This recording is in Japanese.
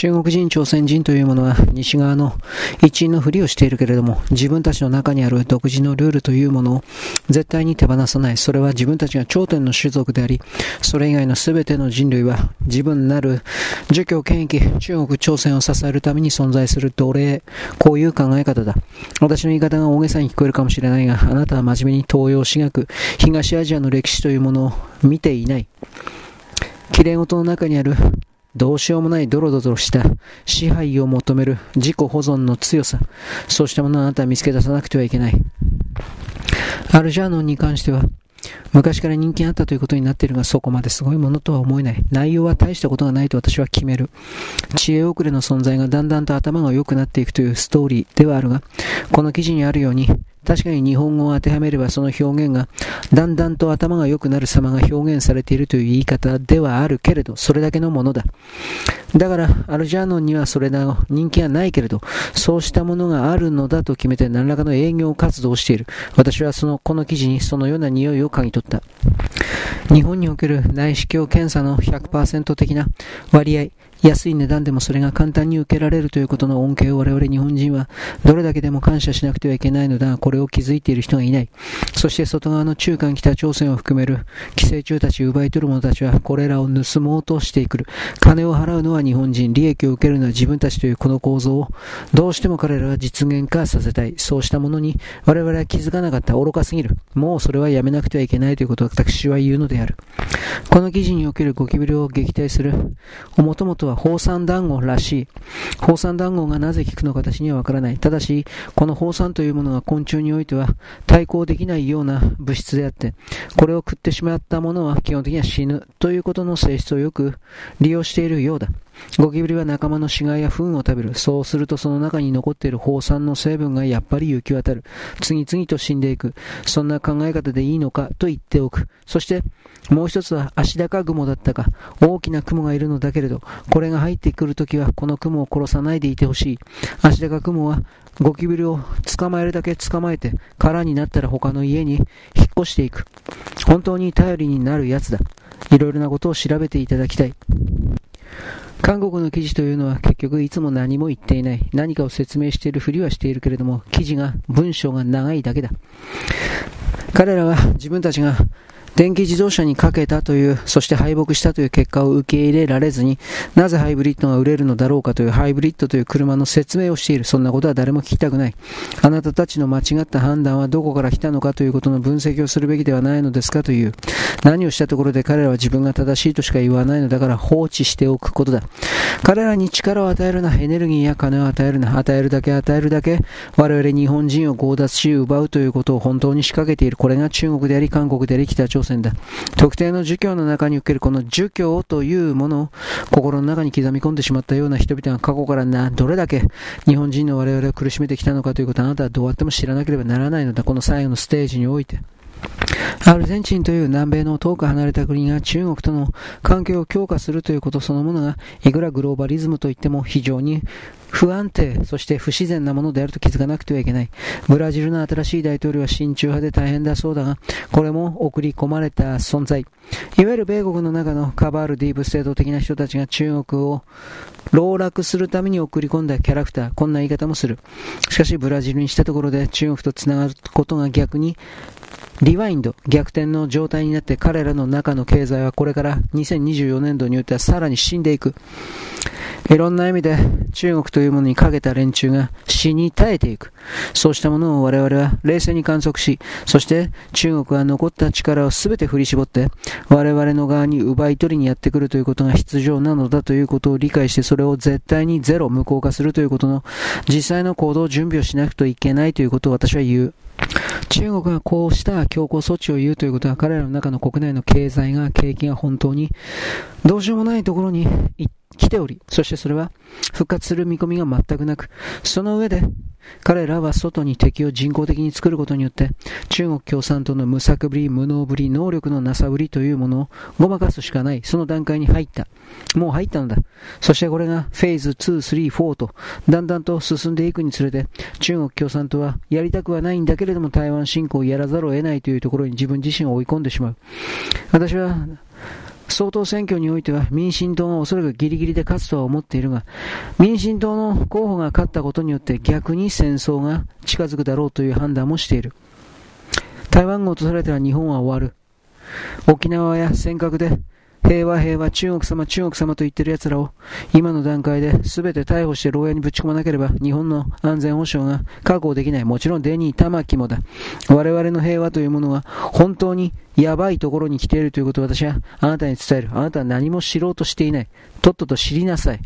中国人、朝鮮人というものは西側の一員のふりをしているけれども、自分たちの中にある独自のルールというものを絶対に手放さない。それは自分たちが頂点の種族であり、それ以外の全ての人類は自分なる儒教権益、中国、朝鮮を支えるために存在する奴隷、こういう考え方だ。私の言い方が大げさに聞こえるかもしれないが、あなたは真面目に東洋史学、東アジアの歴史というものを見ていない。綺麗事の中にあるどうしようもないドロドロした支配を求める自己保存の強さ、そうしたものをあなたは見つけ出さなくてはいけない。アルジャーノンに関しては、昔から人気あったということになっているが、そこまですごいものとは思えない。内容は大したことがないと私は決める。知恵遅れの存在がだんだんと頭が良くなっていくというストーリーではあるが、この記事にあるように、確かに日本語を当てはめればその表現がだんだんと頭が良くなる様が表現されているという言い方ではあるけれど、それだけのものだ。だから、アルジャーノンにはそれなど人気がないけれど、そうしたものがあるのだと決めて何らかの営業活動をしている。私はその、この記事にそのような匂いを嗅ぎ取った。日本における内視鏡検査の100%的な割合、安い値段でもそれが簡単に受けられるということの恩恵を我々日本人はどれだけでも感謝しなくてはいけないのだが、これを気づいている人がいない。そして外側の中間北朝鮮を含める寄生虫たち奪い取る者たちはこれらを盗もうとしてくる。金を払うのは日本人、利益を受けるのは自分たちというこの構造をどうしても彼らは実現化させたい。そうしたものに我々は気づかなかった。愚かすぎる。もうそれはやめなくてはいけないということを私は言うのである。この記事におけるゴキブリを撃退する、もともとは放酸団子らしい。放酸団子がなぜ効くのか私にはわからない。ただし、この放酸というものが昆虫においては対抗できないような物質であって、これを食ってしまったものは基本的には死ぬということの性質をよく利用しているようだ。ゴキブリは仲間の死骸や糞を食べる。そうするとその中に残っている放酸の成分がやっぱり行き渡る。次々と死んでいく。そんな考え方でいいのかと言っておく。そして、もう一つは足高雲だったか。大きな雲がいるのだけれど、これが入ってくるときはこの雲を殺さないでいてほしい。足高雲はゴキブリを捕まえるだけ捕まえて、空になったら他の家に引っ越していく。本当に頼りになるやつだ。いろいろなことを調べていただきたい。韓国の記事というのは結局いつも何も言っていない。何かを説明しているふりはしているけれども、記事が、文章が長いだけだ。彼らは自分たちが電気自動車にかけたという、そして敗北したという結果を受け入れられずに、なぜハイブリッドが売れるのだろうかというハイブリッドという車の説明をしている。そんなことは誰も聞きたくない。あなたたちの間違った判断はどこから来たのかということの分析をするべきではないのですかという。何をしたところで彼らは自分が正しいとしか言わないのだから放置しておくことだ。彼らに力を与えるな、エネルギーや金を与えるな、与えるだけ与えるだけ、我々日本人を強奪し奪うということを本当に仕掛けている。これが中国であり、韓国であり、北朝鮮鮮だ。特定の儒教の中におけるこの儒教というものを心の中に刻み込んでしまったような人々が過去からな、どれだけ日本人の我々を苦しめてきたのかということをあなたはどうやっても知らなければならないのだ。この最後のステージにおいて。アルゼンチンという南米の遠く離れた国が中国との関係を強化するということそのものが、いくらグローバリズムといっても非常に不安定、そして不自然なものであると気づかなくてはいけない。ブラジルの新しい大統領は親中派で大変だそうだが、これも送り込まれた存在。いわゆる米国の中のカバールディーブステート的な人たちが中国を籠絡するために送り込んだキャラクター、こんな言い方もする。しかしブラジルにしたところで中国と繋がることが逆にリワインド、逆転の状態になって彼らの中の経済はこれから2024年度によってはさらに死んでいく。いろんな意味で中国というものにかけた連中が死に絶えていく。そうしたものを我々は冷静に観測し、そして中国は残った力を全て振り絞って我々の側に奪い取りにやってくるということが必要なのだということを理解してそれを絶対にゼロ無効化するということの実際の行動準備をしなくてはいけないということを私は言う。中国がこうした強硬措置を言うということは彼らの中の国内の経済が景気が本当にどうしようもないところに来ており、そしてそれは復活する見込みが全くなく、その上で彼らは外に敵を人工的に作ることによって、中国共産党の無策ぶり、無能ぶり、能力のなさぶりというものをごまかすしかない、その段階に入った。もう入ったのだ。そしてこれがフェーズ2、3、4と、だんだんと進んでいくにつれて、中国共産党はやりたくはないんだけれども台湾侵攻をやらざるを得ないというところに自分自身を追い込んでしまう。私は、総統選挙においては民進党がおそらくギリギリで勝つとは思っているが、民進党の候補が勝ったことによって逆に戦争が近づくだろうという判断もしている。台湾が落とされたら日本は終わる。沖縄や尖閣で平和平和、中国様、中国様と言ってる奴らを、今の段階で全て逮捕して牢屋にぶち込まなければ、日本の安全保障が確保できない。もちろんデニー、玉木もだ。我々の平和というものは、本当にやばいところに来ているということを私はあなたに伝える。あなたは何も知ろうとしていない。とっとと知りなさい。